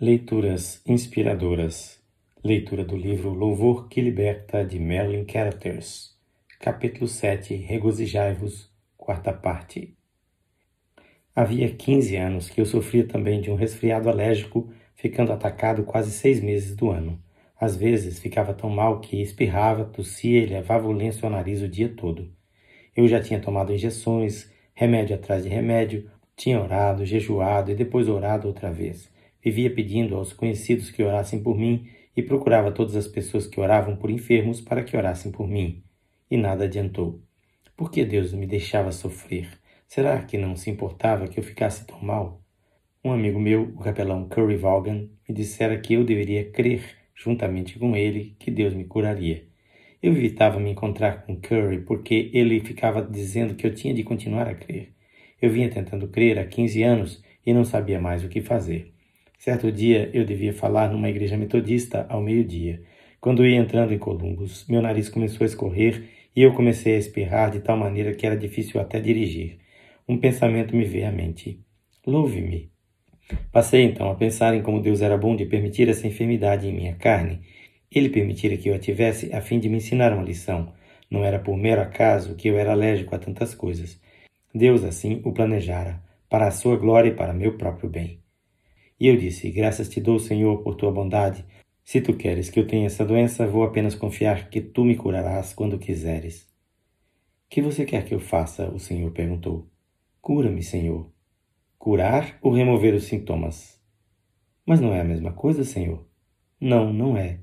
Leituras inspiradoras. Leitura do livro Louvor que Liberta de Marilyn Carruthers. Capítulo 7 Regozijai-vos, quarta parte. Havia 15 anos que eu sofria também de um resfriado alérgico, ficando atacado quase seis meses do ano. Às vezes ficava tão mal que espirrava, tossia e levava o lenço ao nariz o dia todo. Eu já tinha tomado injeções, remédio atrás de remédio, tinha orado, jejuado e depois orado outra vez Vivia pedindo aos conhecidos que orassem por mim e procurava todas as pessoas que oravam por enfermos para que orassem por mim. E nada adiantou. Por que Deus me deixava sofrer? Será que não se importava que eu ficasse tão mal? Um amigo meu, o capelão Curry Vaughan, me dissera que eu deveria crer, juntamente com ele, que Deus me curaria. Eu evitava me encontrar com Curry porque ele ficava dizendo que eu tinha de continuar a crer. Eu vinha tentando crer há 15 anos e não sabia mais o que fazer. Certo dia eu devia falar numa igreja metodista ao meio-dia. Quando ia entrando em Columbus, meu nariz começou a escorrer e eu comecei a espirrar de tal maneira que era difícil até dirigir. Um pensamento me veio à mente: Louve-me. Passei então a pensar em como Deus era bom de permitir essa enfermidade em minha carne. Ele permitira que eu a tivesse a fim de me ensinar uma lição. Não era por mero acaso que eu era alérgico a tantas coisas. Deus assim o planejara, para a sua glória e para meu próprio bem. E eu disse: Graças te dou, Senhor, por tua bondade. Se tu queres que eu tenha essa doença, vou apenas confiar que tu me curarás quando quiseres. Que você quer que eu faça? O Senhor perguntou. Cura-me, Senhor. Curar ou remover os sintomas? Mas não é a mesma coisa, Senhor? Não, não é.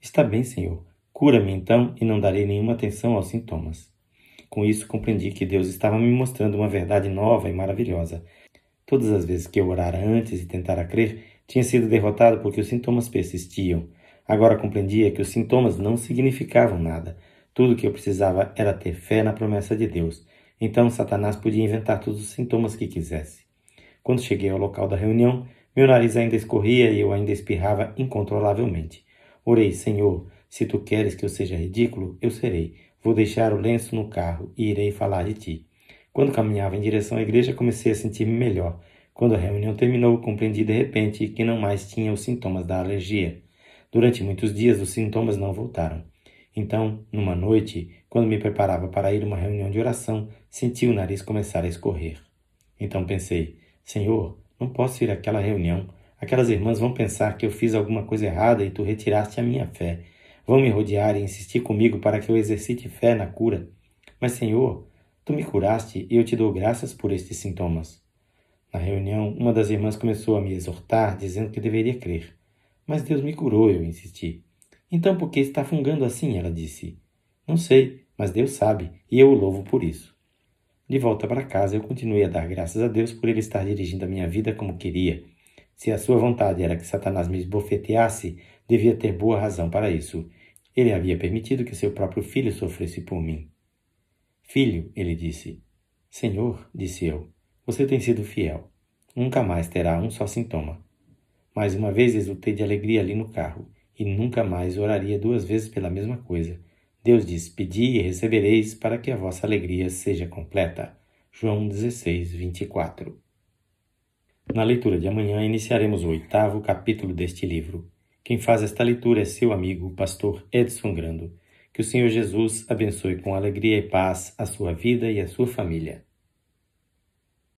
Está bem, Senhor. Cura-me então e não darei nenhuma atenção aos sintomas. Com isso compreendi que Deus estava me mostrando uma verdade nova e maravilhosa, Todas as vezes que eu orara antes e tentara crer, tinha sido derrotado porque os sintomas persistiam. Agora compreendia que os sintomas não significavam nada. Tudo o que eu precisava era ter fé na promessa de Deus. Então Satanás podia inventar todos os sintomas que quisesse. Quando cheguei ao local da reunião, meu nariz ainda escorria e eu ainda espirrava incontrolavelmente. Orei, Senhor, se tu queres que eu seja ridículo, eu serei. Vou deixar o lenço no carro e irei falar de ti. Quando caminhava em direção à igreja, comecei a sentir-me melhor. Quando a reunião terminou, compreendi de repente que não mais tinha os sintomas da alergia. Durante muitos dias, os sintomas não voltaram. Então, numa noite, quando me preparava para ir a uma reunião de oração, senti o nariz começar a escorrer. Então pensei: Senhor, não posso ir àquela reunião. Aquelas irmãs vão pensar que eu fiz alguma coisa errada e tu retiraste a minha fé. Vão me rodear e insistir comigo para que eu exercite fé na cura. Mas, Senhor, Tu me curaste e eu te dou graças por estes sintomas. Na reunião, uma das irmãs começou a me exortar, dizendo que deveria crer. Mas Deus me curou, eu insisti. Então por que está fungando assim? Ela disse. Não sei, mas Deus sabe, e eu o louvo por isso. De volta para casa, eu continuei a dar graças a Deus por ele estar dirigindo a minha vida como queria. Se a sua vontade era que Satanás me esbofeteasse, devia ter boa razão para isso. Ele havia permitido que seu próprio filho sofresse por mim. Filho, ele disse. Senhor, disse eu, você tem sido fiel. Nunca mais terá um só sintoma. Mais uma vez exultei de alegria ali no carro, e nunca mais oraria duas vezes pela mesma coisa. Deus diz: Pedi e recebereis para que a vossa alegria seja completa. João 16, 24. Na leitura de amanhã iniciaremos o oitavo capítulo deste livro. Quem faz esta leitura é seu amigo, pastor Edson Grando. Que o Senhor Jesus abençoe com alegria e paz a sua vida e a sua família.